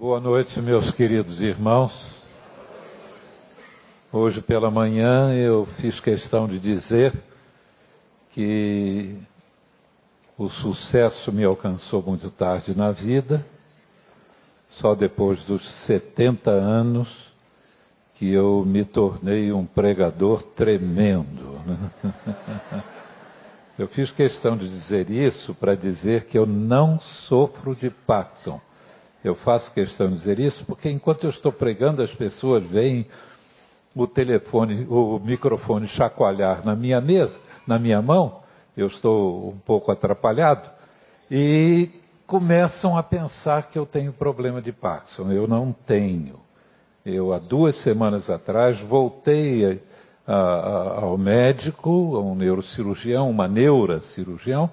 Boa noite, meus queridos irmãos. Hoje pela manhã eu fiz questão de dizer que o sucesso me alcançou muito tarde na vida, só depois dos 70 anos que eu me tornei um pregador tremendo. Eu fiz questão de dizer isso para dizer que eu não sofro de Parkinson. Eu faço questão de dizer isso porque enquanto eu estou pregando, as pessoas veem o telefone, o microfone chacoalhar na minha mesa, na minha mão, eu estou um pouco atrapalhado, e começam a pensar que eu tenho problema de Parkinson. Eu não tenho. Eu, há duas semanas atrás, voltei a, a, ao médico, a um neurocirurgião, uma neurocirurgião,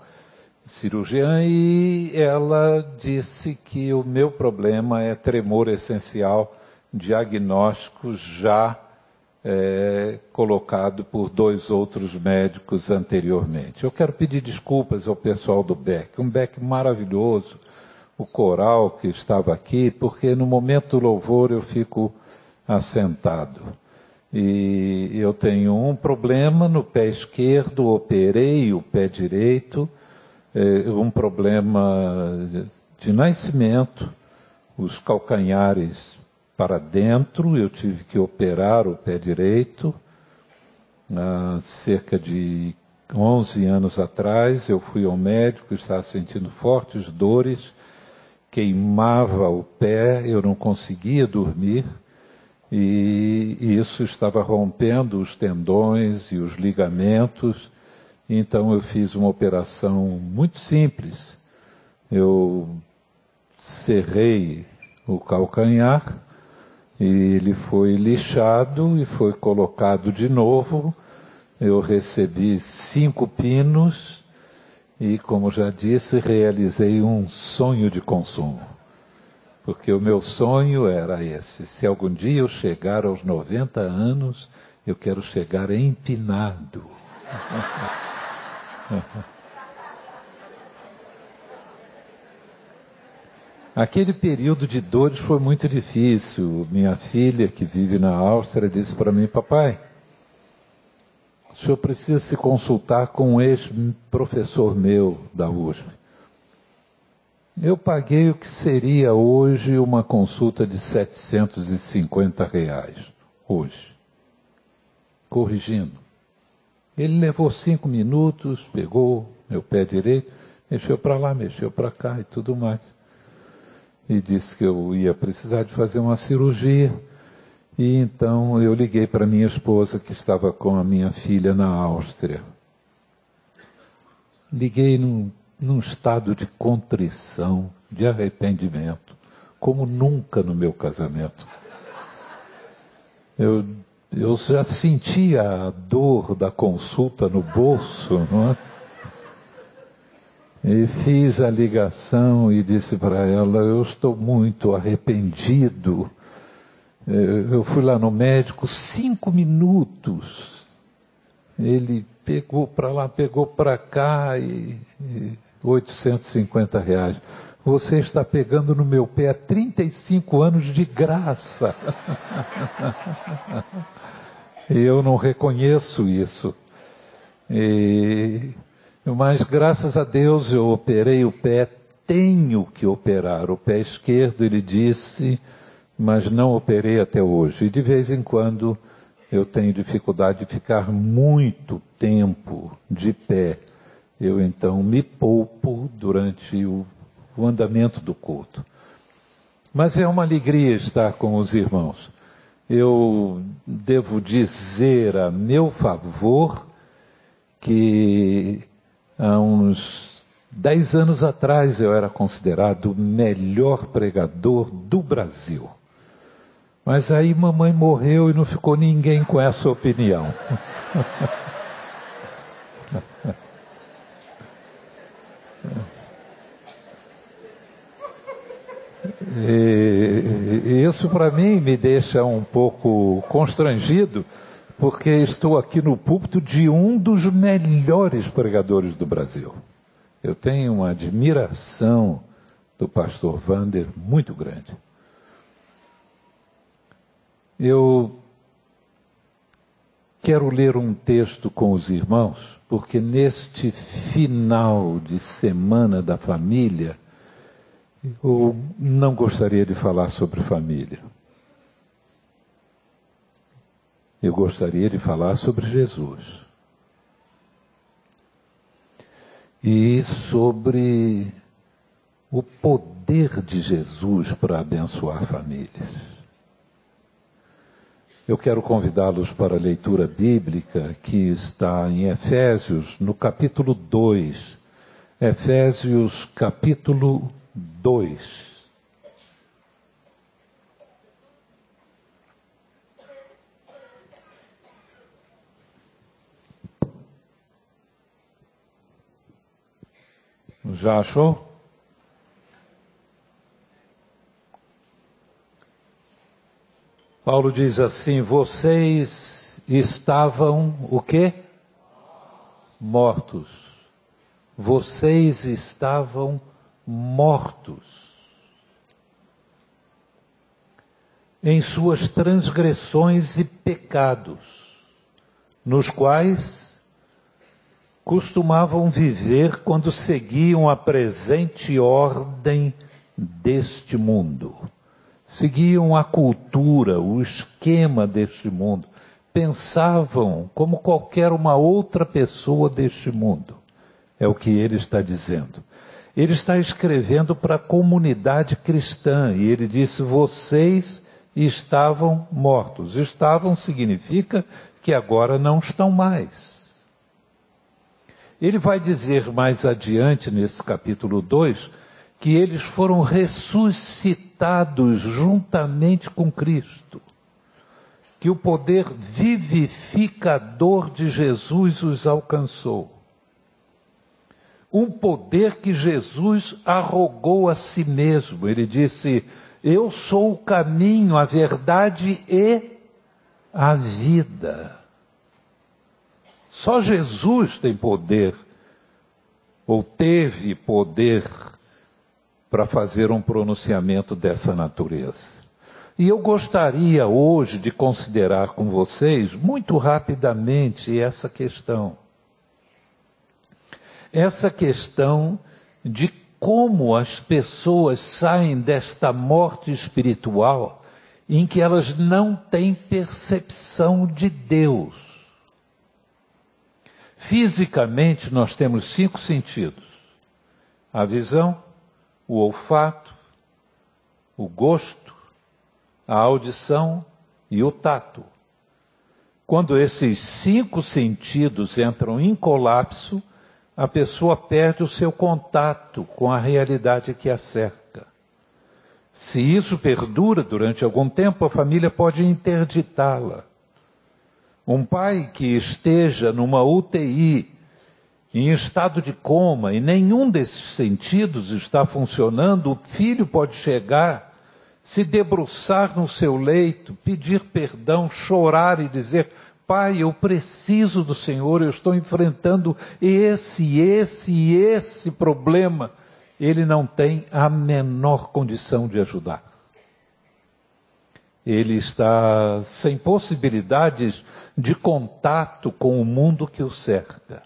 cirurgiã, e ela disse que o meu problema é tremor essencial, diagnóstico já é, colocado por dois outros médicos anteriormente. Eu quero pedir desculpas ao pessoal do BEC, um BEC maravilhoso, o coral que estava aqui, porque no momento do louvor eu fico assentado. E eu tenho um problema no pé esquerdo, operei o pé direito, é, um problema de nascimento, os calcanhares para dentro, eu tive que operar o pé direito. Há cerca de 11 anos atrás, eu fui ao médico, estava sentindo fortes dores, queimava o pé, eu não conseguia dormir e isso estava rompendo os tendões e os ligamentos. Então eu fiz uma operação muito simples. Eu cerrei o calcanhar e ele foi lixado e foi colocado de novo. Eu recebi cinco pinos e, como já disse, realizei um sonho de consumo. Porque o meu sonho era esse: se algum dia eu chegar aos 90 anos, eu quero chegar empinado. Aquele período de dores foi muito difícil. Minha filha, que vive na Áustria, disse para mim: Papai, o senhor precisa se consultar com um ex-professor meu da USP. Eu paguei o que seria hoje uma consulta de 750 reais. Hoje. Corrigindo. Ele levou cinco minutos, pegou meu pé direito, mexeu para lá, mexeu para cá e tudo mais. E disse que eu ia precisar de fazer uma cirurgia. E então eu liguei para minha esposa, que estava com a minha filha na Áustria. Liguei num num estado de contrição, de arrependimento, como nunca no meu casamento. Eu, eu já sentia a dor da consulta no bolso, não é? E fiz a ligação e disse para ela: Eu estou muito arrependido. Eu fui lá no médico cinco minutos. Ele pegou para lá, pegou para cá e, e 850 reais. Você está pegando no meu pé há 35 anos de graça. eu não reconheço isso. E, mas graças a Deus eu operei o pé, tenho que operar o pé esquerdo, ele disse, mas não operei até hoje. E de vez em quando eu tenho dificuldade de ficar muito tempo de pé eu então me poupo durante o, o andamento do culto. Mas é uma alegria estar com os irmãos. Eu devo dizer a meu favor que há uns dez anos atrás eu era considerado o melhor pregador do Brasil. Mas aí mamãe morreu e não ficou ninguém com essa opinião. E, isso para mim me deixa um pouco constrangido, porque estou aqui no púlpito de um dos melhores pregadores do Brasil. Eu tenho uma admiração do pastor Vander muito grande. Eu quero ler um texto com os irmãos, porque neste final de semana da família, eu não gostaria de falar sobre família. Eu gostaria de falar sobre Jesus. E sobre o poder de Jesus para abençoar famílias. Eu quero convidá-los para a leitura bíblica que está em Efésios, no capítulo 2. Efésios, capítulo 2. Já achou? Paulo diz assim: vocês estavam o quê? Mortos. Vocês estavam mortos em suas transgressões e pecados, nos quais costumavam viver quando seguiam a presente ordem deste mundo seguiam a cultura, o esquema deste mundo, pensavam como qualquer uma outra pessoa deste mundo. É o que ele está dizendo. Ele está escrevendo para a comunidade cristã e ele disse: Vocês estavam mortos. Estavam significa que agora não estão mais. Ele vai dizer mais adiante, nesse capítulo 2, que eles foram ressuscitados juntamente com Cristo, que o poder vivificador de Jesus os alcançou. Um poder que Jesus arrogou a si mesmo. Ele disse: Eu sou o caminho, a verdade e a vida. Só Jesus tem poder, ou teve poder para fazer um pronunciamento dessa natureza. E eu gostaria hoje de considerar com vocês, muito rapidamente, essa questão. Essa questão de como as pessoas saem desta morte espiritual em que elas não têm percepção de Deus. Fisicamente, nós temos cinco sentidos: a visão, o olfato, o gosto, a audição e o tato. Quando esses cinco sentidos entram em colapso, a pessoa perde o seu contato com a realidade que a cerca. Se isso perdura durante algum tempo, a família pode interditá-la. Um pai que esteja numa UTI em estado de coma e nenhum desses sentidos está funcionando, o filho pode chegar, se debruçar no seu leito, pedir perdão, chorar e dizer: Pai, eu preciso do Senhor, eu estou enfrentando esse, esse e esse problema. Ele não tem a menor condição de ajudar. Ele está sem possibilidades de contato com o mundo que o cerca.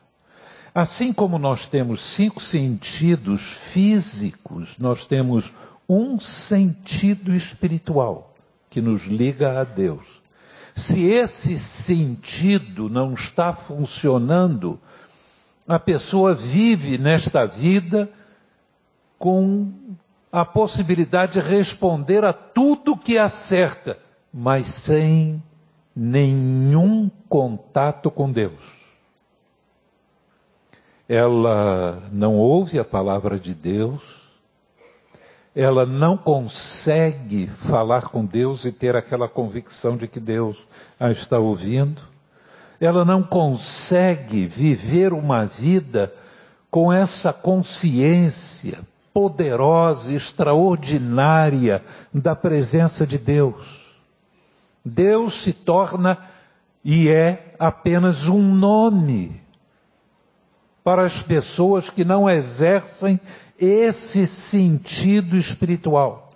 Assim como nós temos cinco sentidos físicos, nós temos um sentido espiritual que nos liga a Deus. Se esse sentido não está funcionando, a pessoa vive nesta vida com a possibilidade de responder a tudo que acerta, mas sem nenhum contato com Deus. Ela não ouve a palavra de Deus, ela não consegue falar com Deus e ter aquela convicção de que Deus a está ouvindo, ela não consegue viver uma vida com essa consciência poderosa, extraordinária da presença de Deus. Deus se torna e é apenas um nome para as pessoas que não exercem esse sentido espiritual.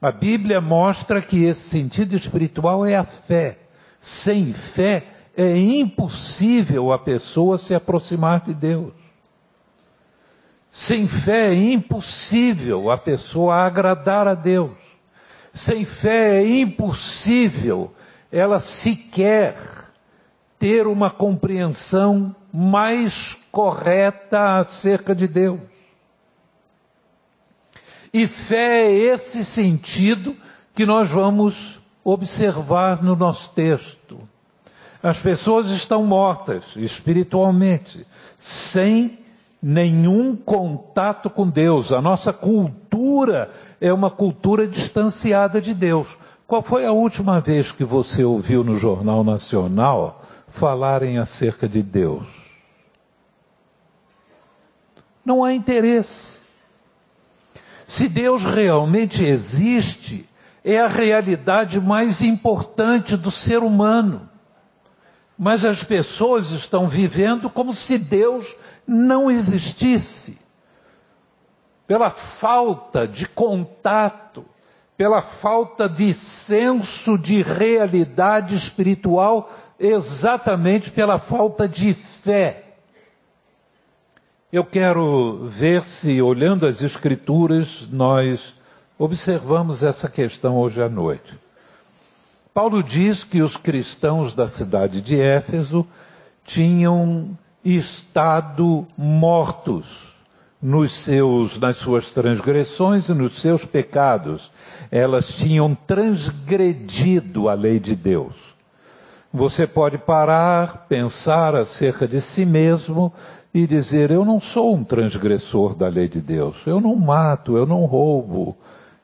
A Bíblia mostra que esse sentido espiritual é a fé. Sem fé é impossível a pessoa se aproximar de Deus. Sem fé é impossível a pessoa agradar a Deus. Sem fé é impossível ela sequer ter uma compreensão mais correta acerca de Deus. E fé é esse sentido que nós vamos observar no nosso texto. As pessoas estão mortas espiritualmente, sem nenhum contato com Deus. A nossa cultura é uma cultura distanciada de Deus. Qual foi a última vez que você ouviu no Jornal Nacional falarem acerca de Deus? Não há interesse. Se Deus realmente existe, é a realidade mais importante do ser humano. Mas as pessoas estão vivendo como se Deus não existisse. Pela falta de contato, pela falta de senso de realidade espiritual, exatamente pela falta de fé. Eu quero ver se, olhando as Escrituras, nós observamos essa questão hoje à noite. Paulo diz que os cristãos da cidade de Éfeso tinham estado mortos nos seus, nas suas transgressões e nos seus pecados. Elas tinham transgredido a lei de Deus. Você pode parar, pensar acerca de si mesmo e dizer: Eu não sou um transgressor da lei de Deus. Eu não mato, eu não roubo,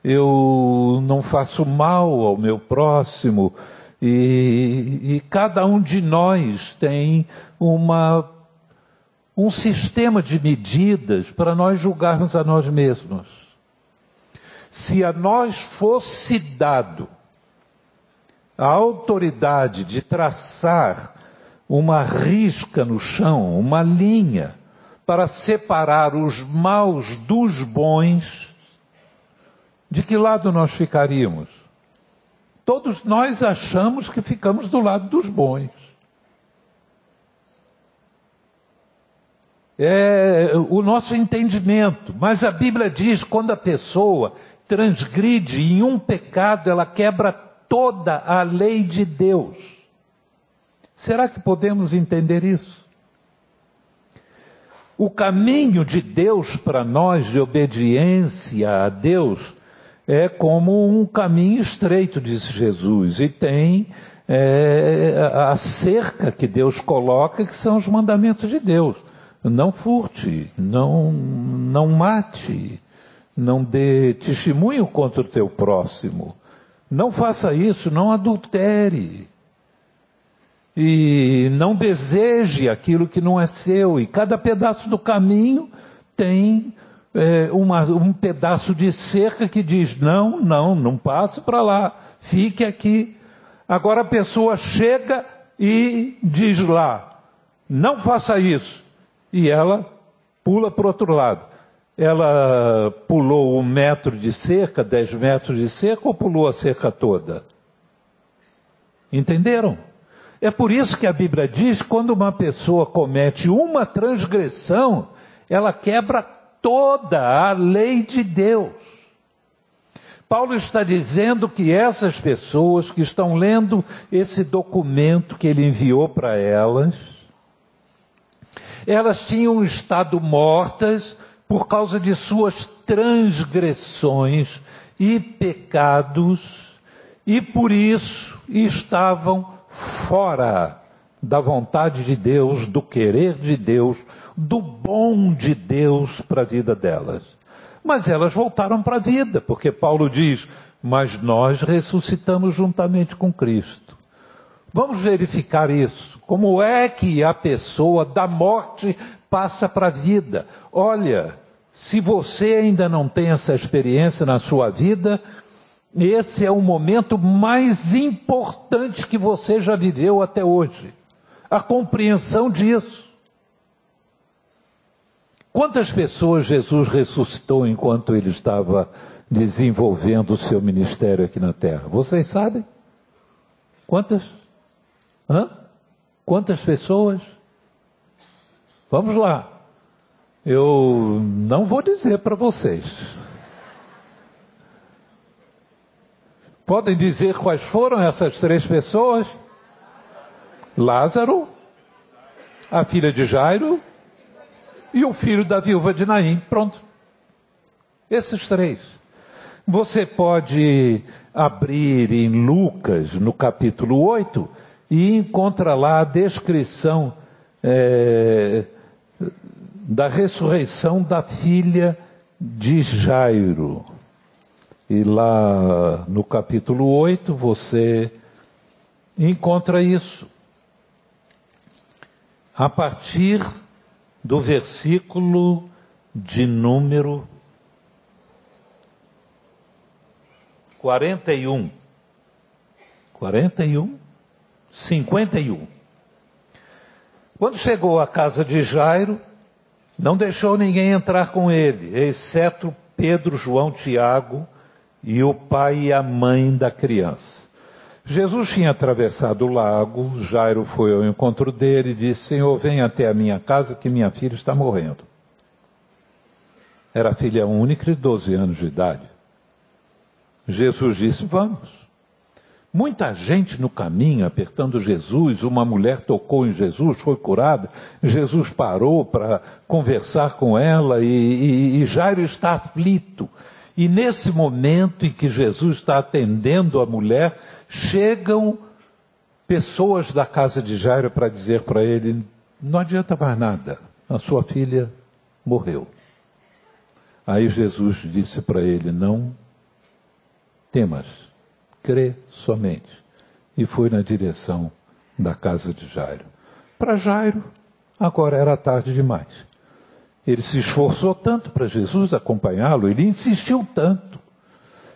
eu não faço mal ao meu próximo. E, e cada um de nós tem uma um sistema de medidas para nós julgarmos a nós mesmos. Se a nós fosse dado a autoridade de traçar uma risca no chão, uma linha, para separar os maus dos bons, de que lado nós ficaríamos? Todos nós achamos que ficamos do lado dos bons. é o nosso entendimento. Mas a Bíblia diz: quando a pessoa transgride em um pecado, ela quebra toda a lei de Deus. Será que podemos entender isso? O caminho de Deus para nós, de obediência a Deus, é como um caminho estreito, diz Jesus, e tem é, a cerca que Deus coloca, que são os mandamentos de Deus. Não furte, não, não mate, não dê testemunho contra o teu próximo. Não faça isso, não adultere. E não deseje aquilo que não é seu. E cada pedaço do caminho tem é, uma, um pedaço de cerca que diz: não, não, não passe para lá, fique aqui. Agora a pessoa chega e diz lá: não faça isso e ela pula para o outro lado. Ela pulou um metro de cerca, dez metros de cerca, ou pulou a cerca toda? Entenderam? É por isso que a Bíblia diz: quando uma pessoa comete uma transgressão, ela quebra toda a lei de Deus. Paulo está dizendo que essas pessoas que estão lendo esse documento que ele enviou para elas, elas tinham estado mortas por causa de suas transgressões e pecados, e por isso estavam fora da vontade de Deus, do querer de Deus, do bom de Deus para a vida delas. Mas elas voltaram para a vida, porque Paulo diz: Mas nós ressuscitamos juntamente com Cristo. Vamos verificar isso. Como é que a pessoa da morte passa para a vida? Olha, se você ainda não tem essa experiência na sua vida, esse é o momento mais importante que você já viveu até hoje. A compreensão disso. Quantas pessoas Jesus ressuscitou enquanto ele estava desenvolvendo o seu ministério aqui na terra? Vocês sabem? Quantas? Hã? Quantas pessoas? Vamos lá. Eu não vou dizer para vocês. Podem dizer quais foram essas três pessoas? Lázaro, a filha de Jairo e o filho da viúva de Naim. Pronto. Esses três. Você pode abrir em Lucas, no capítulo 8, e encontra lá a descrição é, da ressurreição da filha de Jairo. E lá no capítulo 8 você encontra isso. A partir do versículo de número 41. 41? 51. Quando chegou à casa de Jairo, não deixou ninguém entrar com ele, exceto Pedro, João, Tiago e o pai e a mãe da criança. Jesus tinha atravessado o lago, Jairo foi ao encontro dele e disse: Senhor, venha até a minha casa que minha filha está morrendo. Era filha única de 12 anos de idade. Jesus disse: Vamos. Muita gente no caminho apertando Jesus, uma mulher tocou em Jesus, foi curada. Jesus parou para conversar com ela e, e, e Jairo está aflito. E nesse momento em que Jesus está atendendo a mulher, chegam pessoas da casa de Jairo para dizer para ele: não adianta mais nada, a sua filha morreu. Aí Jesus disse para ele: não temas crê somente. E foi na direção da casa de Jairo. Para Jairo, agora era tarde demais. Ele se esforçou tanto para Jesus acompanhá-lo, ele insistiu tanto.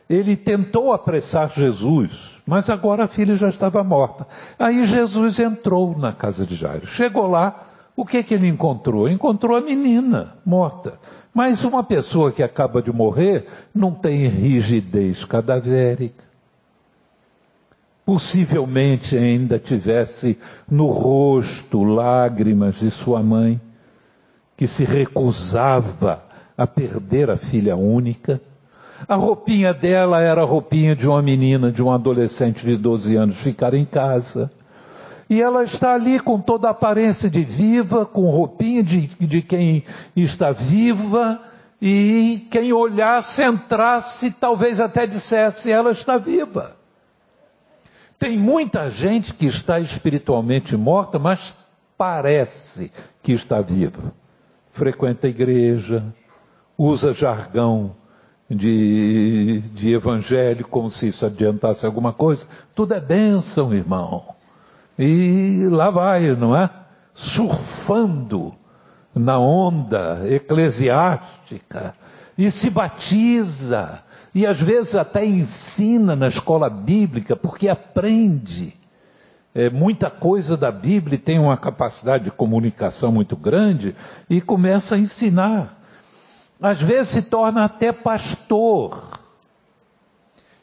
Ele tentou apressar Jesus, mas agora a filha já estava morta. Aí Jesus entrou na casa de Jairo. Chegou lá, o que, que ele encontrou? Encontrou a menina morta. Mas uma pessoa que acaba de morrer não tem rigidez cadavérica possivelmente ainda tivesse no rosto lágrimas de sua mãe, que se recusava a perder a filha única. A roupinha dela era a roupinha de uma menina, de um adolescente de 12 anos, ficar em casa. E ela está ali com toda a aparência de viva, com roupinha de, de quem está viva, e quem olhasse, entrasse, talvez até dissesse: ela está viva. Tem muita gente que está espiritualmente morta, mas parece que está viva. Frequenta a igreja, usa jargão de, de evangelho como se isso adiantasse alguma coisa. Tudo é bênção, irmão. E lá vai, não é? Surfando na onda eclesiástica e se batiza e às vezes até ensina na escola bíblica, porque aprende é, muita coisa da Bíblia, tem uma capacidade de comunicação muito grande e começa a ensinar. Às vezes se torna até pastor.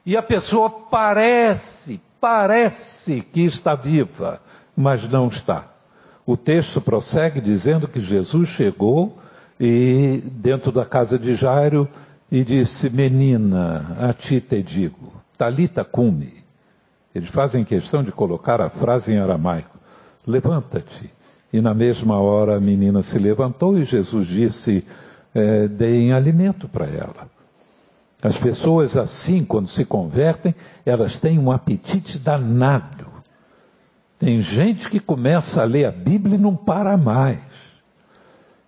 E a pessoa parece, parece que está viva, mas não está. O texto prossegue dizendo que Jesus chegou e dentro da casa de Jairo e disse: Menina, a ti te digo, talita cumi. Eles fazem questão de colocar a frase em aramaico: Levanta-te. E na mesma hora a menina se levantou e Jesus disse: é, Deem alimento para ela. As pessoas assim, quando se convertem, elas têm um apetite danado. Tem gente que começa a ler a Bíblia e não para mais.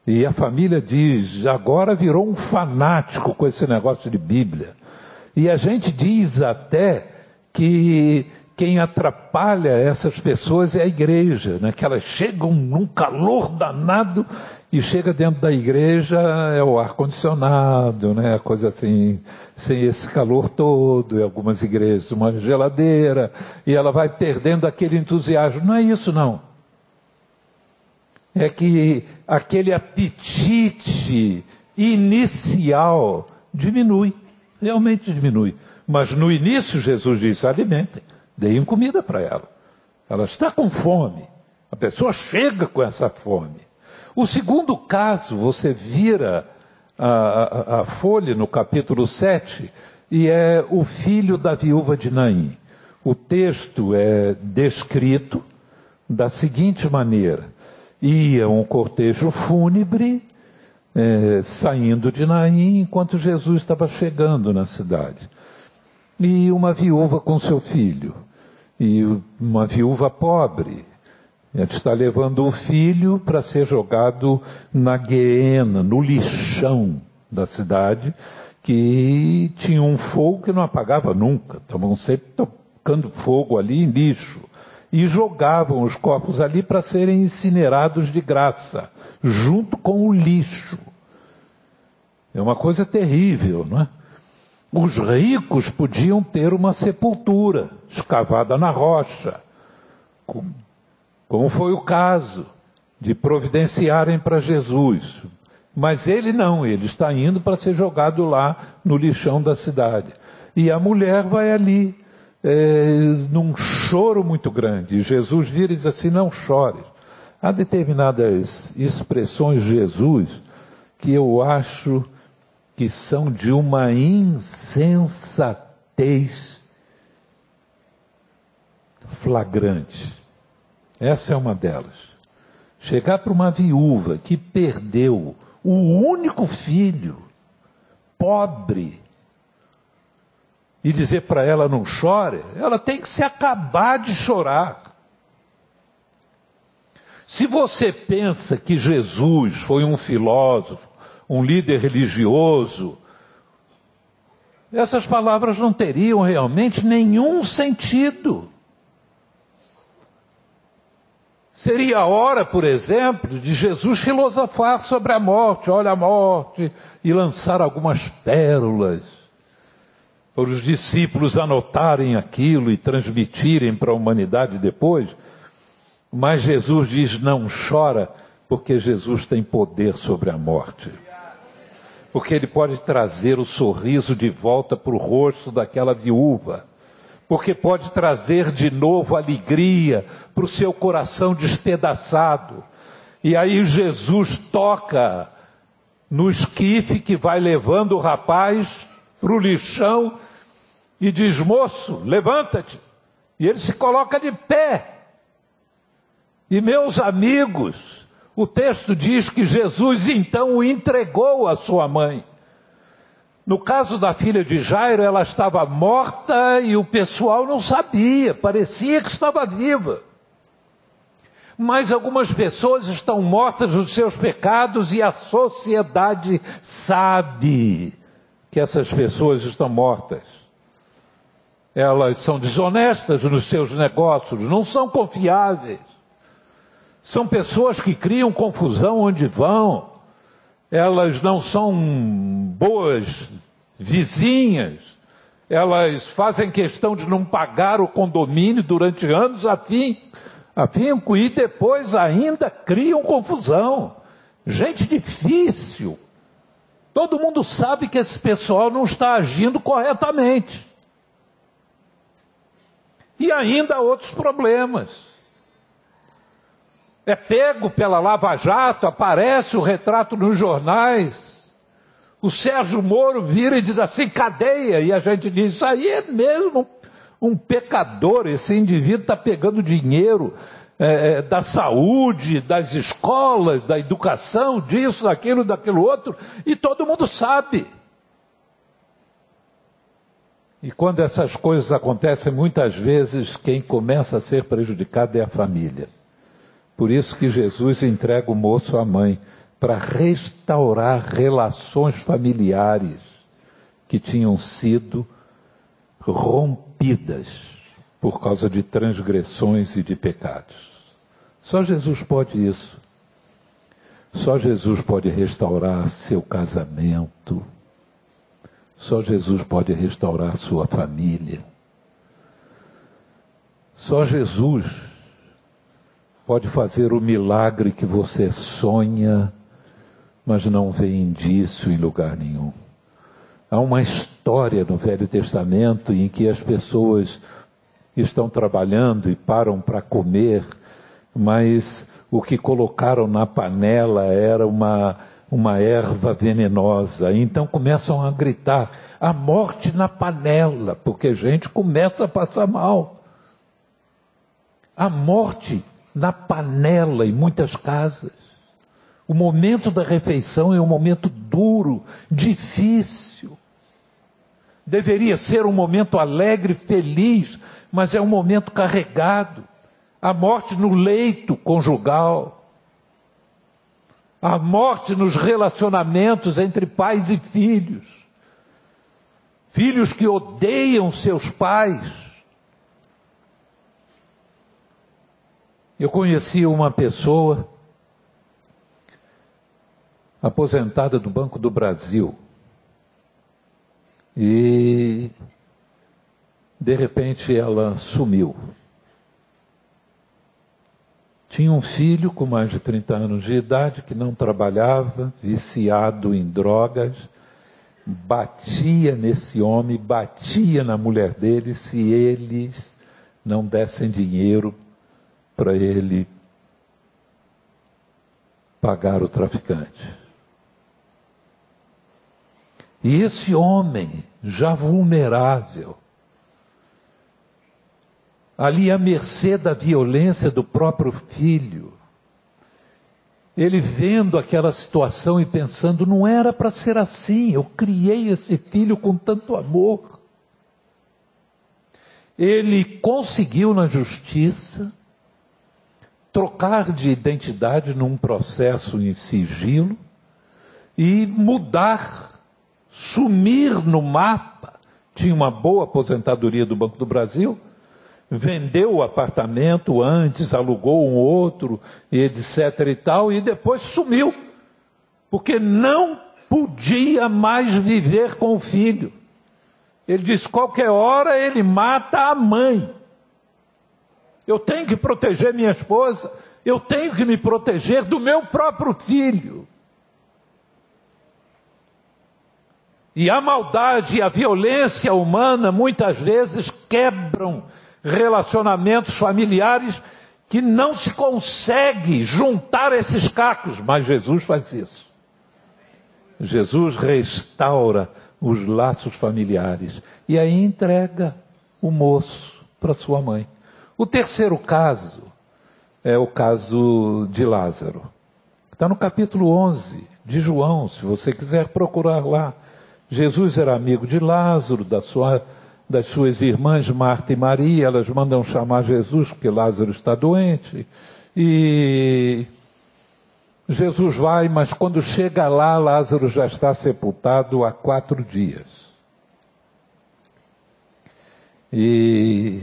E a família diz, agora virou um fanático com esse negócio de Bíblia. E a gente diz até que quem atrapalha essas pessoas é a igreja, né? que elas chegam num calor danado e chega dentro da igreja é o ar condicionado, né? coisa assim, sem esse calor todo, em algumas igrejas uma geladeira e ela vai perdendo aquele entusiasmo. Não é isso não. é que aquele apetite inicial diminui, realmente diminui. Mas no início Jesus disse: alimentem, deem comida para ela. Ela está com fome. A pessoa chega com essa fome. O segundo caso, você vira a, a, a folha no capítulo 7, e é o filho da viúva de Naim. O texto é descrito da seguinte maneira: ia um cortejo fúnebre é, saindo de Naim enquanto Jesus estava chegando na cidade. E uma viúva com seu filho, e uma viúva pobre, está levando o filho para ser jogado na guiena, no lixão da cidade, que tinha um fogo que não apagava nunca. Estavam sempre tocando fogo ali em lixo. E jogavam os corpos ali para serem incinerados de graça, junto com o lixo. É uma coisa terrível, não é? Os ricos podiam ter uma sepultura escavada na rocha, como foi o caso de providenciarem para Jesus. Mas ele não, ele está indo para ser jogado lá no lixão da cidade. E a mulher vai ali, é, num choro muito grande. Jesus e diz assim: não chore. Há determinadas expressões de Jesus que eu acho que são de uma insensatez flagrante. Essa é uma delas. Chegar para uma viúva que perdeu o único filho, pobre, e dizer para ela não chore, ela tem que se acabar de chorar. Se você pensa que Jesus foi um filósofo, um líder religioso, essas palavras não teriam realmente nenhum sentido. Seria a hora, por exemplo, de Jesus filosofar sobre a morte, olha a morte, e lançar algumas pérolas para os discípulos anotarem aquilo e transmitirem para a humanidade depois. Mas Jesus diz: não chora, porque Jesus tem poder sobre a morte. Porque ele pode trazer o sorriso de volta para o rosto daquela viúva porque pode trazer de novo alegria para o seu coração despedaçado. E aí Jesus toca no esquife que vai levando o rapaz para o lixão e diz: Moço, levanta-te. E ele se coloca de pé. E meus amigos, o texto diz que Jesus então o entregou à sua mãe. No caso da filha de Jairo, ela estava morta e o pessoal não sabia, parecia que estava viva. Mas algumas pessoas estão mortas dos seus pecados e a sociedade sabe que essas pessoas estão mortas. Elas são desonestas nos seus negócios, não são confiáveis. São pessoas que criam confusão onde vão elas não são boas vizinhas, elas fazem questão de não pagar o condomínio durante anos a fim, a fim e depois ainda criam confusão. Gente difícil. Todo mundo sabe que esse pessoal não está agindo corretamente. E ainda há outros problemas é pego pela Lava Jato, aparece o retrato nos jornais. O Sérgio Moro vira e diz assim: cadeia. E a gente diz: isso aí é mesmo um pecador. Esse indivíduo está pegando dinheiro é, é, da saúde, das escolas, da educação, disso, daquilo, daquilo outro, e todo mundo sabe. E quando essas coisas acontecem, muitas vezes quem começa a ser prejudicado é a família. Por isso que Jesus entrega o moço à mãe para restaurar relações familiares que tinham sido rompidas por causa de transgressões e de pecados. Só Jesus pode isso. Só Jesus pode restaurar seu casamento. Só Jesus pode restaurar sua família. Só Jesus pode fazer o milagre que você sonha, mas não vê indício em lugar nenhum. Há uma história no Velho Testamento em que as pessoas estão trabalhando e param para comer, mas o que colocaram na panela era uma, uma erva venenosa. Então começam a gritar: a morte na panela, porque a gente começa a passar mal. A morte na panela em muitas casas. O momento da refeição é um momento duro, difícil. Deveria ser um momento alegre, feliz, mas é um momento carregado. A morte no leito conjugal. A morte nos relacionamentos entre pais e filhos. Filhos que odeiam seus pais. Eu conheci uma pessoa aposentada do Banco do Brasil. E de repente ela sumiu. Tinha um filho com mais de 30 anos de idade que não trabalhava, viciado em drogas, batia nesse homem, batia na mulher dele se eles não dessem dinheiro para ele pagar o traficante. E esse homem, já vulnerável, ali à mercê da violência do próprio filho, ele vendo aquela situação e pensando, não era para ser assim, eu criei esse filho com tanto amor. Ele conseguiu na justiça trocar de identidade num processo em sigilo e mudar sumir no mapa. Tinha uma boa aposentadoria do Banco do Brasil, vendeu o apartamento antes, alugou um outro, etc e tal, e depois sumiu, porque não podia mais viver com o filho. Ele diz: qualquer hora ele mata a mãe. Eu tenho que proteger minha esposa, eu tenho que me proteger do meu próprio filho. E a maldade e a violência humana muitas vezes quebram relacionamentos familiares que não se consegue juntar esses cacos, mas Jesus faz isso. Jesus restaura os laços familiares e aí entrega o moço para sua mãe. O terceiro caso é o caso de Lázaro. Está no capítulo 11 de João, se você quiser procurar lá. Jesus era amigo de Lázaro, da sua, das suas irmãs Marta e Maria, elas mandam chamar Jesus porque Lázaro está doente. E Jesus vai, mas quando chega lá, Lázaro já está sepultado há quatro dias. E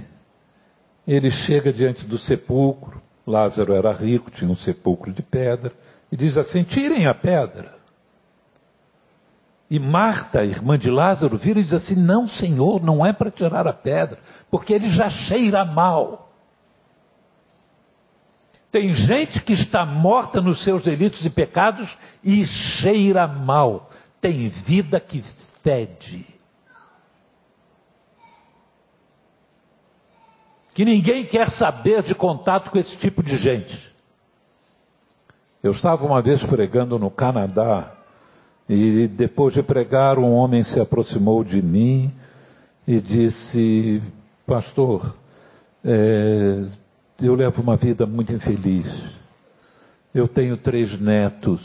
ele chega diante do sepulcro, Lázaro era rico, tinha um sepulcro de pedra, e diz assim: tirem a pedra. E Marta, irmã de Lázaro, vira e diz assim: Não, Senhor, não é para tirar a pedra, porque ele já cheira mal. Tem gente que está morta nos seus delitos e pecados e cheira mal. Tem vida que fede. Que ninguém quer saber de contato com esse tipo de gente. Eu estava uma vez pregando no Canadá e depois de pregar, um homem se aproximou de mim e disse: Pastor, é, eu levo uma vida muito infeliz. Eu tenho três netos,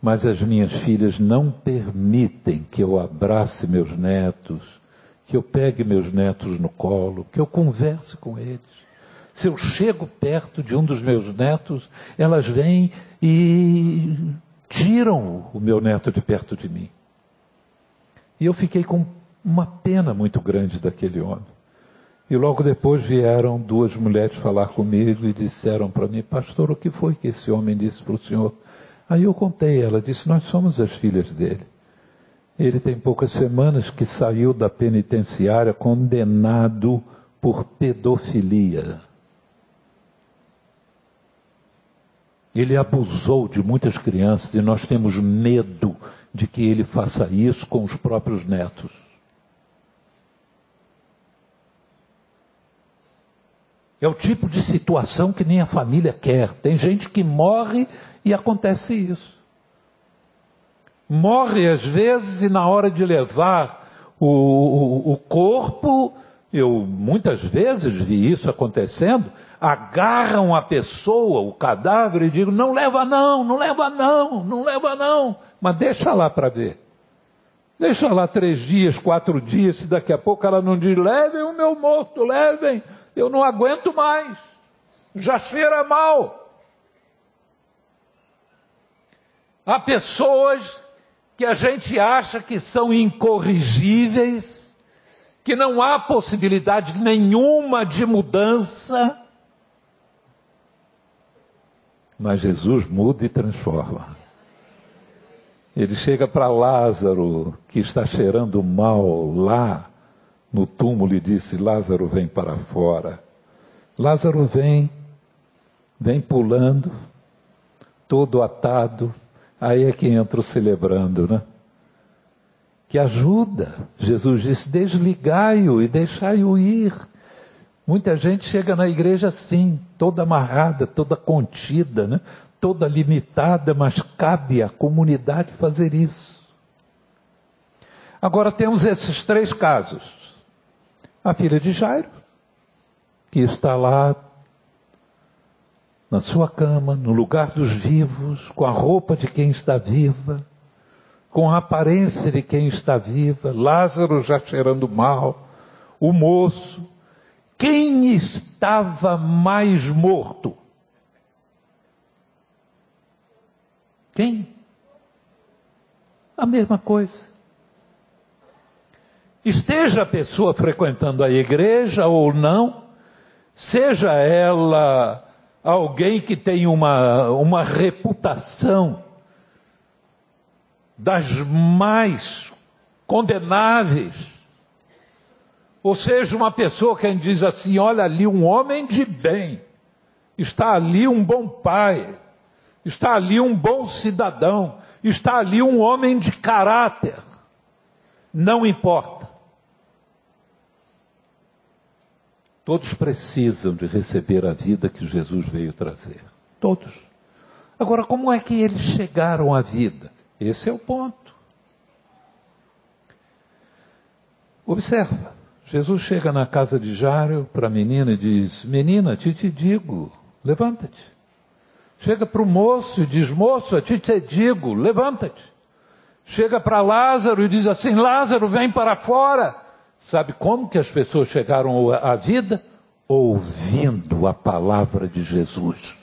mas as minhas filhas não permitem que eu abrace meus netos, que eu pegue meus netos no colo, que eu converse com eles. Se eu chego perto de um dos meus netos, elas vêm e tiram o meu neto de perto de mim. E eu fiquei com uma pena muito grande daquele homem. E logo depois vieram duas mulheres falar comigo e disseram para mim, pastor, o que foi que esse homem disse para o senhor? Aí eu contei, ela disse, nós somos as filhas dele. Ele tem poucas semanas que saiu da penitenciária condenado por pedofilia. Ele abusou de muitas crianças e nós temos medo de que ele faça isso com os próprios netos. É o tipo de situação que nem a família quer. Tem gente que morre e acontece isso. Morre às vezes e na hora de levar o, o, o corpo, eu muitas vezes vi isso acontecendo, agarram a pessoa, o cadáver, e digam: não leva não, não leva não, não leva não, mas deixa lá para ver. Deixa lá três dias, quatro dias, se daqui a pouco ela não diz: levem o meu morto, levem, eu não aguento mais, já cheira mal. Há pessoas que a gente acha que são incorrigíveis, que não há possibilidade nenhuma de mudança. Mas Jesus muda e transforma. Ele chega para Lázaro, que está cheirando mal lá no túmulo, e disse: Lázaro, vem para fora. Lázaro vem, vem pulando, todo atado, Aí é que entra o celebrando, né? Que ajuda. Jesus disse: desligai-o e deixai-o ir. Muita gente chega na igreja assim, toda amarrada, toda contida, né? toda limitada, mas cabe à comunidade fazer isso. Agora temos esses três casos. A filha de Jairo, que está lá na sua cama, no lugar dos vivos, com a roupa de quem está viva, com a aparência de quem está viva, Lázaro já cheirando mal, o moço. Quem estava mais morto? Quem? A mesma coisa. Esteja a pessoa frequentando a igreja ou não, seja ela alguém que tem uma, uma reputação das mais condenáveis, ou seja, uma pessoa que diz assim: olha ali, um homem de bem, está ali um bom pai, está ali um bom cidadão, está ali um homem de caráter. Não importa. Todos precisam de receber a vida que Jesus veio trazer. Todos. Agora, como é que eles chegaram à vida? Esse é o ponto. Observa. Jesus chega na casa de Jairo para a menina e diz: Menina, te te digo, levanta-te. Chega para o moço e diz: Moço, a ti te digo, levanta-te. Chega para Lázaro e diz assim: Lázaro, vem para fora. Sabe como que as pessoas chegaram à vida? Ouvindo a palavra de Jesus.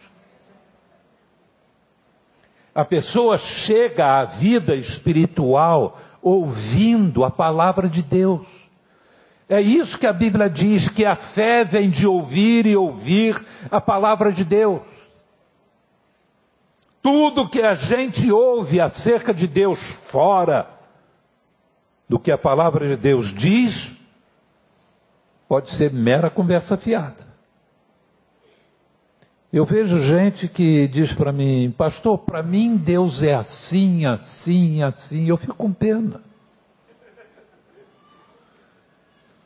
A pessoa chega à vida espiritual ouvindo a palavra de Deus. É isso que a Bíblia diz: que a fé vem de ouvir e ouvir a palavra de Deus. Tudo que a gente ouve acerca de Deus fora do que a palavra de Deus diz, pode ser mera conversa fiada. Eu vejo gente que diz para mim, pastor, para mim Deus é assim, assim, assim. Eu fico com pena.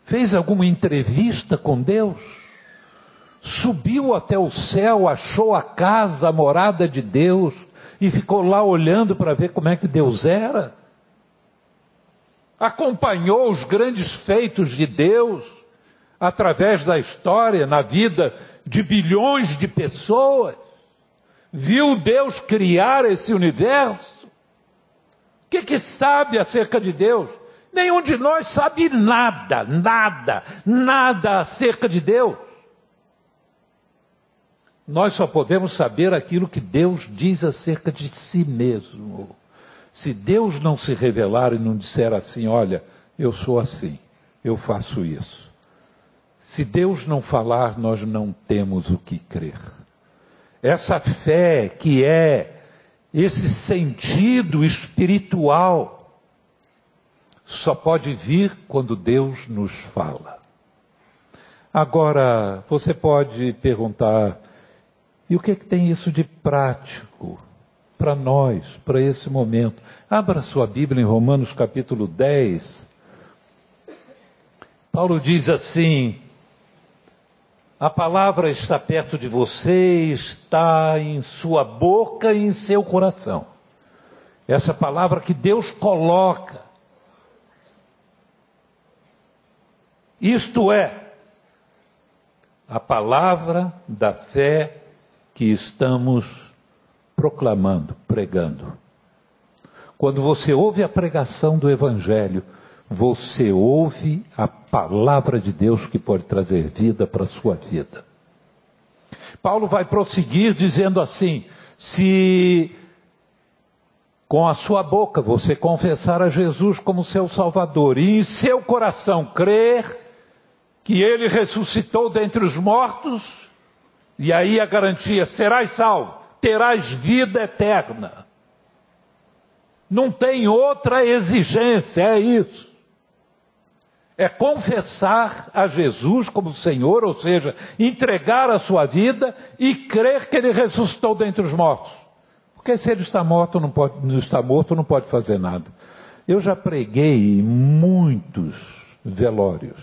Fez alguma entrevista com Deus? Subiu até o céu, achou a casa, a morada de Deus e ficou lá olhando para ver como é que Deus era? Acompanhou os grandes feitos de Deus através da história, na vida de bilhões de pessoas, viu Deus criar esse universo. O que, que sabe acerca de Deus? Nenhum de nós sabe nada, nada, nada acerca de Deus. Nós só podemos saber aquilo que Deus diz acerca de si mesmo. Se Deus não se revelar e não disser assim, olha, eu sou assim, eu faço isso. Se Deus não falar, nós não temos o que crer. Essa fé que é esse sentido espiritual só pode vir quando Deus nos fala. Agora, você pode perguntar, E o que, é que tem isso de prático para nós, para esse momento? Abra sua Bíblia em Romanos capítulo 10. Paulo diz assim: a palavra está perto de você, está em sua boca e em seu coração. Essa palavra que Deus coloca. Isto é, a palavra da fé que estamos proclamando, pregando. Quando você ouve a pregação do Evangelho, você ouve a palavra de Deus que pode trazer vida para a sua vida. Paulo vai prosseguir dizendo assim: se com a sua boca você confessar a Jesus como seu Salvador e em seu coração crer que ele ressuscitou dentre os mortos, e aí a garantia: serás salvo, terás vida eterna. Não tem outra exigência, é isso é confessar a Jesus como Senhor, ou seja, entregar a sua vida e crer que Ele ressuscitou dentre os mortos. Porque se Ele está morto, não pode, não está morto, não pode fazer nada. Eu já preguei muitos velórios.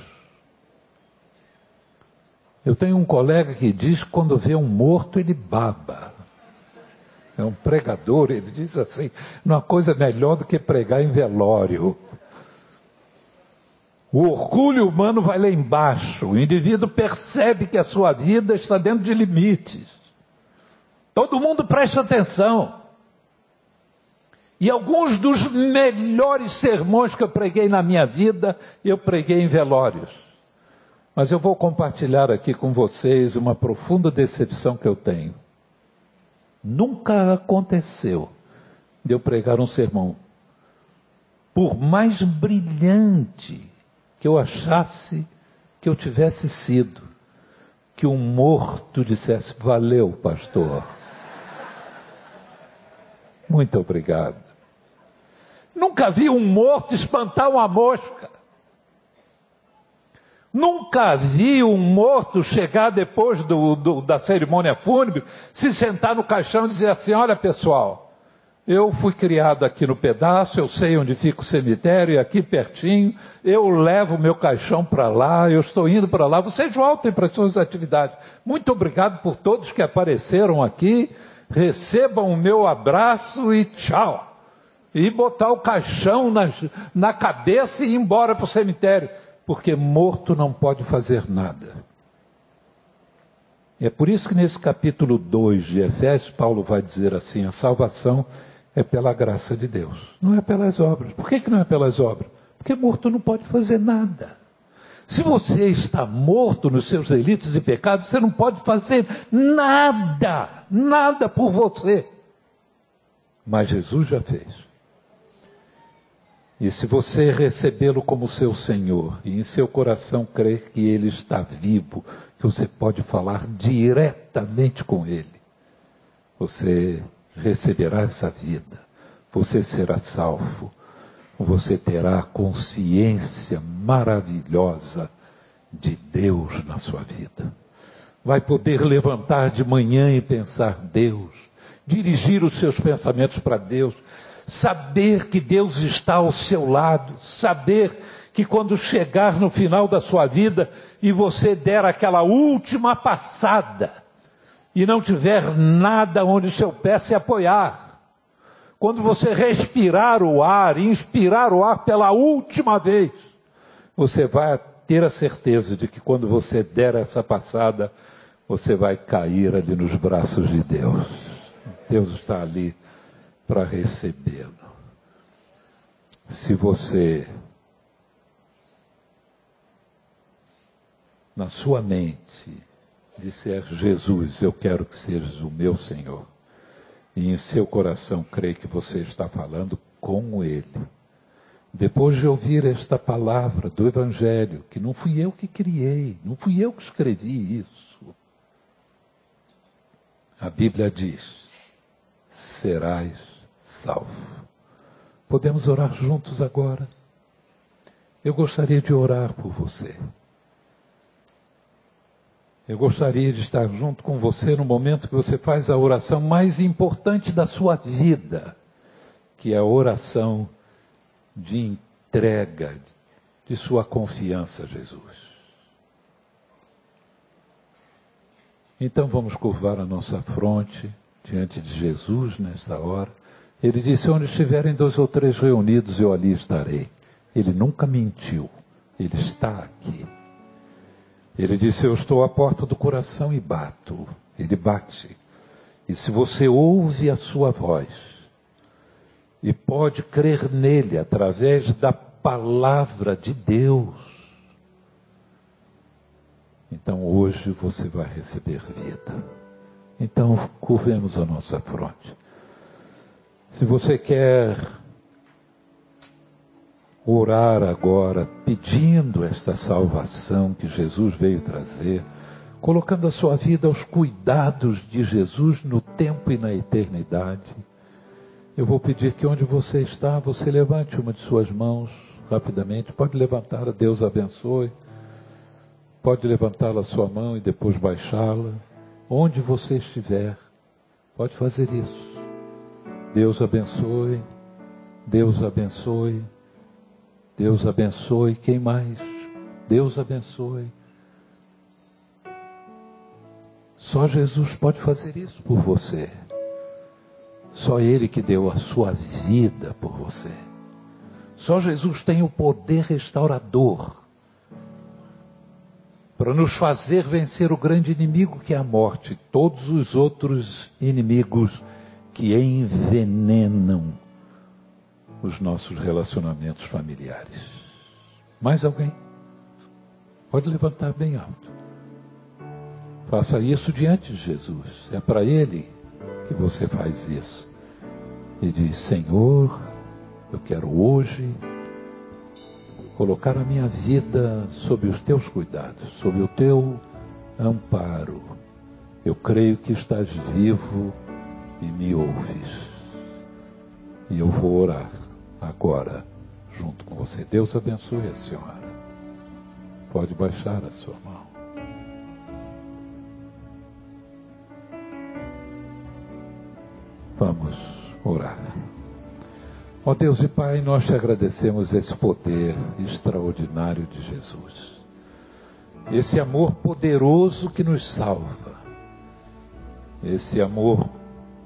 Eu tenho um colega que diz que quando vê um morto ele baba. É um pregador, ele diz assim: não há coisa melhor do que pregar em velório. O orgulho humano vai lá embaixo. O indivíduo percebe que a sua vida está dentro de limites. Todo mundo presta atenção. E alguns dos melhores sermões que eu preguei na minha vida, eu preguei em velórios. Mas eu vou compartilhar aqui com vocês uma profunda decepção que eu tenho. Nunca aconteceu de eu pregar um sermão, por mais brilhante que eu achasse que eu tivesse sido, que um morto dissesse: Valeu, pastor. Muito obrigado. Nunca vi um morto espantar uma mosca. Nunca vi um morto chegar depois do, do, da cerimônia fúnebre, se sentar no caixão e dizer assim: Olha pessoal, eu fui criado aqui no pedaço, eu sei onde fica o cemitério, e aqui pertinho, eu levo meu caixão para lá, eu estou indo para lá, vocês voltem para as suas atividades. Muito obrigado por todos que apareceram aqui, recebam o meu abraço e tchau. E botar o caixão na, na cabeça e ir embora para o cemitério, porque morto não pode fazer nada. É por isso que nesse capítulo 2 de Efésios, Paulo vai dizer assim: a salvação é pela graça de Deus, não é pelas obras. Por que, que não é pelas obras? Porque morto não pode fazer nada. Se você está morto nos seus delitos e pecados, você não pode fazer nada, nada por você. Mas Jesus já fez. E se você recebê-lo como seu Senhor e em seu coração crer que Ele está vivo, que você pode falar diretamente com Ele, você receberá essa vida, você será salvo, você terá consciência maravilhosa de Deus na sua vida. Vai poder levantar de manhã e pensar Deus, dirigir os seus pensamentos para Deus, saber que Deus está ao seu lado, saber que quando chegar no final da sua vida e você der aquela última passada, e não tiver nada onde seu pé se apoiar, quando você respirar o ar, inspirar o ar pela última vez, você vai ter a certeza de que quando você der essa passada, você vai cair ali nos braços de Deus. Deus está ali para recebê-lo. Se você, na sua mente, disser Jesus, eu quero que sejas o meu Senhor, e em seu coração crê que você está falando com Ele, depois de ouvir esta palavra do Evangelho, que não fui eu que criei, não fui eu que escrevi isso, a Bíblia diz: serás salvo. Podemos orar juntos agora? Eu gostaria de orar por você. Eu gostaria de estar junto com você no momento que você faz a oração mais importante da sua vida, que é a oração de entrega de sua confiança a Jesus. Então vamos curvar a nossa fronte diante de Jesus nesta hora. Ele disse: Onde estiverem dois ou três reunidos, eu ali estarei. Ele nunca mentiu, ele está aqui. Ele disse: Eu estou à porta do coração e bato. Ele bate. E se você ouve a sua voz e pode crer nele através da palavra de Deus, então hoje você vai receber vida. Então, curvemos a nossa fronte. Se você quer orar agora pedindo esta salvação que Jesus veio trazer, colocando a sua vida aos cuidados de Jesus no tempo e na eternidade. Eu vou pedir que onde você está, você levante uma de suas mãos rapidamente. Pode levantar, Deus abençoe. Pode levantá-la a sua mão e depois baixá-la. Onde você estiver, pode fazer isso. Deus abençoe. Deus abençoe. Deus abençoe. Quem mais? Deus abençoe. Só Jesus pode fazer isso por você. Só Ele que deu a sua vida por você. Só Jesus tem o poder restaurador para nos fazer vencer o grande inimigo que é a morte, todos os outros inimigos que envenenam os nossos relacionamentos familiares. Mais alguém? Pode levantar bem alto. Faça isso diante de Jesus. É para Ele que você faz isso. E diz: Senhor, eu quero hoje colocar a minha vida sob os teus cuidados, sob o teu amparo. Eu creio que estás vivo e me ouves. E eu vou orar agora junto com você. Deus abençoe a senhora. Pode baixar a sua mão. Vamos orar. Ó Deus e Pai, nós te agradecemos esse poder extraordinário de Jesus. Esse amor poderoso que nos salva. Esse amor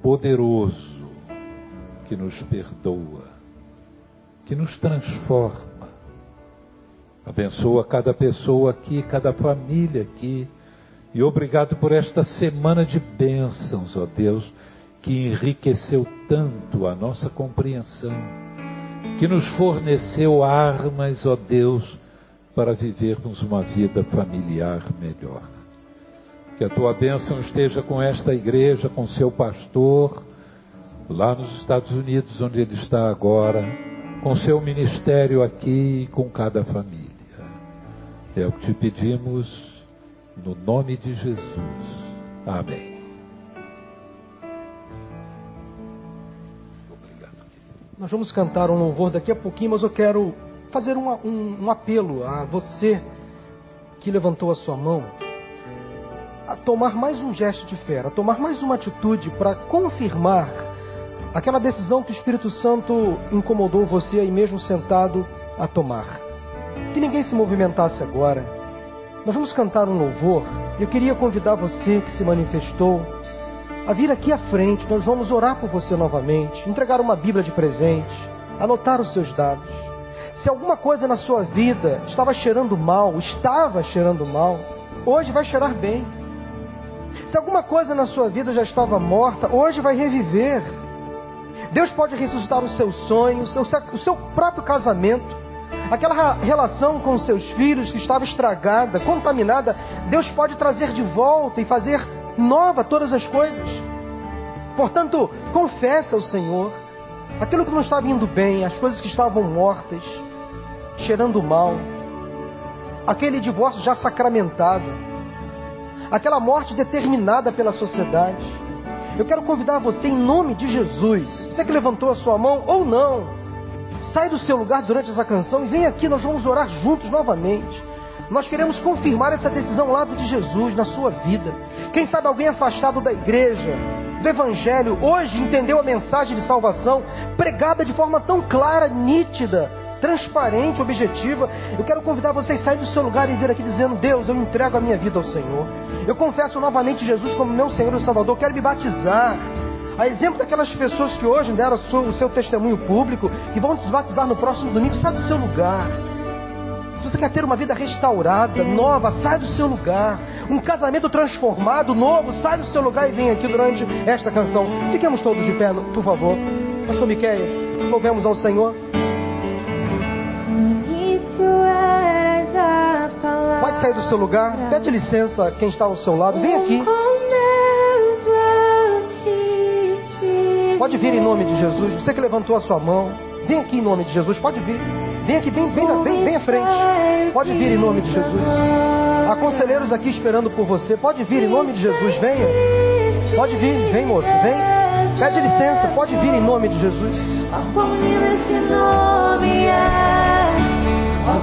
poderoso que nos perdoa que nos transforma. Abençoa cada pessoa aqui, cada família aqui. E obrigado por esta semana de bênçãos, ó Deus, que enriqueceu tanto a nossa compreensão, que nos forneceu armas, ó Deus, para vivermos uma vida familiar melhor. Que a tua bênção esteja com esta igreja, com seu pastor, lá nos Estados Unidos, onde ele está agora com seu ministério aqui e com cada família. É o que te pedimos no nome de Jesus. Amém. Nós vamos cantar um louvor daqui a pouquinho, mas eu quero fazer um, um, um apelo a você que levantou a sua mão a tomar mais um gesto de fé, a tomar mais uma atitude para confirmar aquela decisão que o Espírito Santo incomodou você aí mesmo sentado a tomar. Que ninguém se movimentasse agora. Nós vamos cantar um louvor. Eu queria convidar você que se manifestou a vir aqui à frente. Nós vamos orar por você novamente, entregar uma Bíblia de presente, anotar os seus dados. Se alguma coisa na sua vida estava cheirando mal, estava cheirando mal, hoje vai cheirar bem. Se alguma coisa na sua vida já estava morta, hoje vai reviver. Deus pode ressuscitar os seus sonhos, o seu, próprio casamento, aquela relação com os seus filhos que estava estragada, contaminada. Deus pode trazer de volta e fazer nova todas as coisas. Portanto, confessa ao Senhor aquilo que não estava indo bem, as coisas que estavam mortas, cheirando mal, aquele divórcio já sacramentado, aquela morte determinada pela sociedade eu quero convidar você em nome de Jesus. Você que levantou a sua mão ou não, sai do seu lugar durante essa canção e vem aqui, nós vamos orar juntos novamente. Nós queremos confirmar essa decisão ao lado de Jesus na sua vida. Quem sabe alguém afastado da igreja, do Evangelho, hoje entendeu a mensagem de salvação pregada de forma tão clara, nítida, transparente, objetiva. Eu quero convidar vocês a sair do seu lugar e vir aqui dizendo: Deus, eu entrego a minha vida ao Senhor. Eu confesso novamente Jesus como meu Senhor e Salvador. Quero me batizar. A exemplo daquelas pessoas que hoje deram o seu testemunho público, que vão desbatizar no próximo domingo, sai do seu lugar. Se você quer ter uma vida restaurada, nova, sai do seu lugar. Um casamento transformado, novo, sai do seu lugar e vem aqui durante esta canção. Fiquemos todos de pé, por favor. Pastor Miquel, louvemos ao Senhor. Sair do seu lugar, pede licença quem está ao seu lado, vem aqui. Pode vir em nome de Jesus. Você que levantou a sua mão, vem aqui em nome de Jesus. Pode vir. Vem aqui, vem, vem, vem, vem à frente. Pode vir em nome de Jesus. Há conselheiros aqui esperando por você. Pode vir em nome de Jesus. Venha. Pode vir. Vem, moço. Vem. Pede licença. Pode vir em nome de Jesus. Quão lindo esse nome é.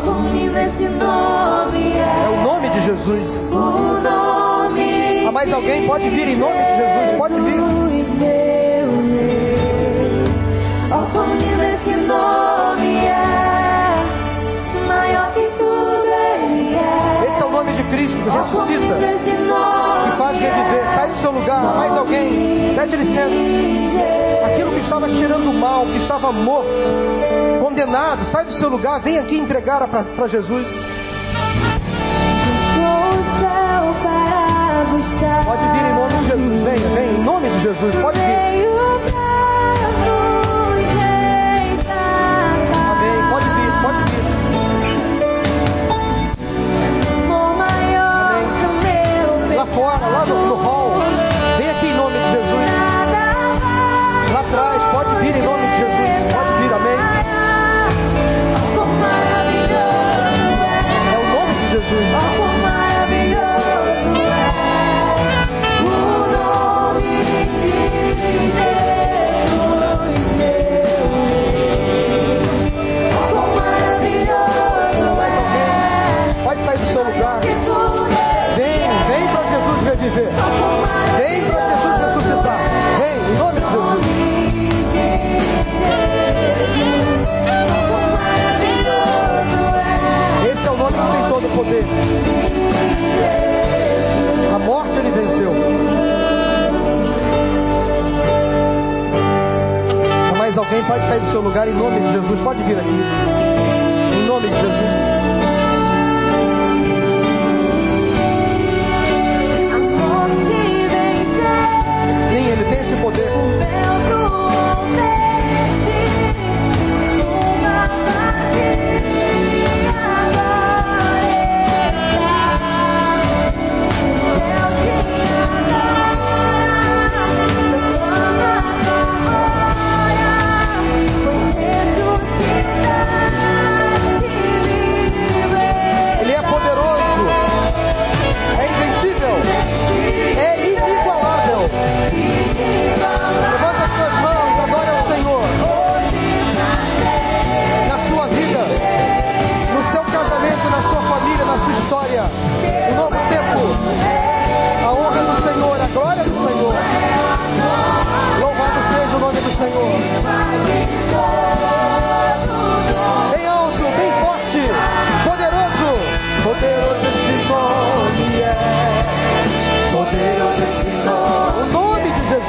Quão lindo esse nome Jesus. Há mais alguém? Pode vir em nome de Jesus. Pode vir. Esse é, o nome de Cristo que ressuscita, que faz reviver. Sai do seu lugar. Há mais alguém? Pede licença. Aquilo que estava cheirando mal, que estava morto, condenado, sai do seu lugar, vem aqui entregar para Jesus. Pode vir em nome de Jesus, venha, venha, em nome de Jesus, pode vir. Amém, pode vir, pode vir. Lá fora, lá no, Reviver. Vem para Jesus ressuscitar. Vem, em nome de Jesus. Esse é o nome que tem todo o poder. A morte ele venceu. Mais alguém pode sair do seu lugar em nome de Jesus. Pode vir aqui. Em nome de Jesus. Sim, ele tem esse poder.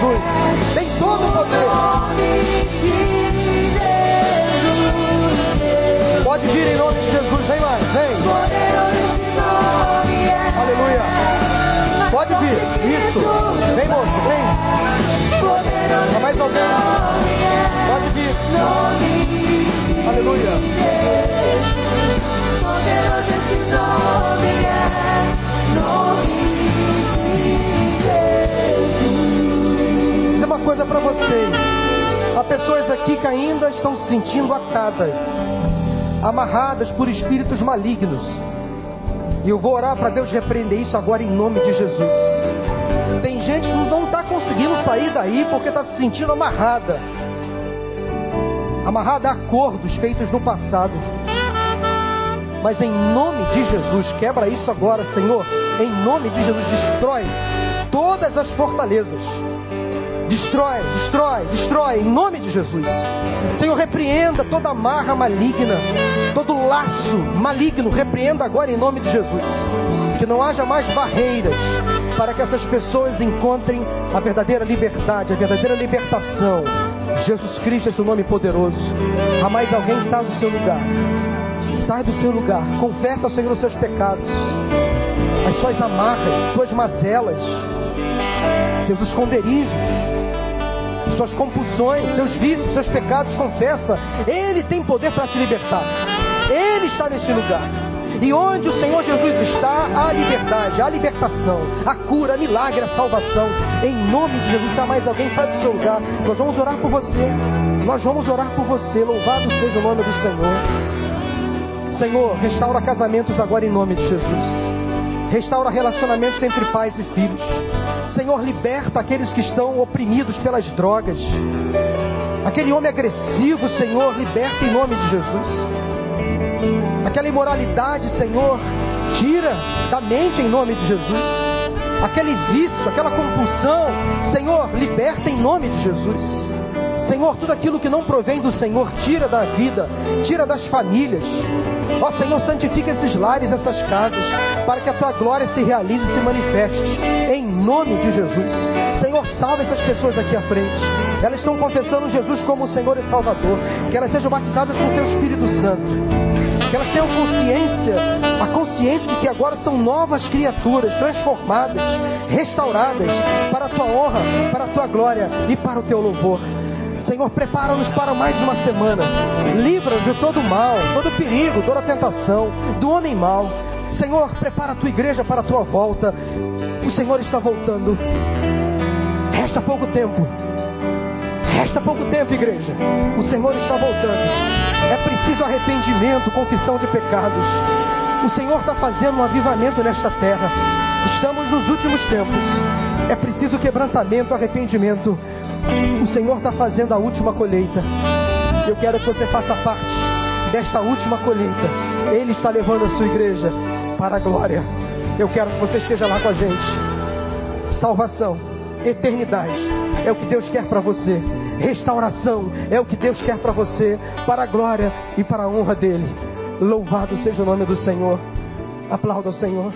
Jesus tem todo o poder. Pode vir em nome de Jesus, vem mais, vem. Aleluia. Pode vir, isso. Vem moço, vem. Há mais alguém? Pode vir. Aleluia. Poderoso esse nome é, para vocês. Há pessoas aqui que ainda estão se sentindo atadas, amarradas por espíritos malignos. E eu vou orar para Deus repreender isso agora em nome de Jesus. Tem gente que não está conseguindo sair daí porque está se sentindo amarrada. Amarrada a acordos feitos no passado. Mas em nome de Jesus, quebra isso agora, Senhor. Em nome de Jesus, destrói todas as fortalezas. Destrói, destrói, destrói, em nome de Jesus. Senhor, repreenda toda amarra maligna, todo laço maligno, repreenda agora em nome de Jesus. Que não haja mais barreiras para que essas pessoas encontrem a verdadeira liberdade, a verdadeira libertação. Jesus Cristo é seu nome poderoso. Há mais alguém sai do seu lugar. Sai do seu lugar. Confessa ao Senhor os seus pecados, as suas amarras, suas mazelas, seus esconderijos, suas compulsões, seus vícios, seus pecados. Confessa. Ele tem poder para te libertar. Ele está neste lugar. E onde o Senhor Jesus está, há liberdade, há libertação, a cura, a milagre, a salvação. Em nome de Jesus, se há mais alguém, sai do seu lugar. Nós vamos orar por você. Nós vamos orar por você. Louvado seja o nome do Senhor. Senhor, restaura casamentos agora em nome de Jesus. Restaura relacionamentos entre pais e filhos. Senhor, liberta aqueles que estão oprimidos pelas drogas. Aquele homem agressivo, Senhor, liberta em nome de Jesus aquela imoralidade, Senhor, tira da mente em nome de Jesus. Aquele vício, aquela compulsão, Senhor, liberta em nome de Jesus. Senhor, tudo aquilo que não provém do Senhor, tira da vida, tira das famílias. Ó Senhor, santifica esses lares, essas casas, para que a tua glória se realize e se manifeste, em nome de Jesus. Senhor, salva essas pessoas aqui à frente. Elas estão confessando Jesus como o Senhor e Salvador. Que elas sejam batizadas com o teu Espírito Santo que elas tenham consciência, a consciência de que agora são novas criaturas, transformadas, restauradas para a tua honra, para a tua glória e para o teu louvor. Senhor, prepara-nos para mais uma semana. Livra-nos de todo mal, todo perigo, toda tentação, do homem mau. Senhor, prepara a tua igreja para a tua volta. O Senhor está voltando. Resta pouco tempo. Resta pouco tempo, igreja. O Senhor está voltando. É preciso arrependimento, confissão de pecados. O Senhor está fazendo um avivamento nesta terra. Estamos nos últimos tempos. É preciso quebrantamento, arrependimento. O Senhor está fazendo a última colheita. Eu quero que você faça parte desta última colheita. Ele está levando a sua igreja para a glória. Eu quero que você esteja lá com a gente. Salvação, eternidade é o que Deus quer para você. Restauração é o que Deus quer para você, para a glória e para a honra dele. Louvado seja o nome do Senhor. Aplauda o Senhor.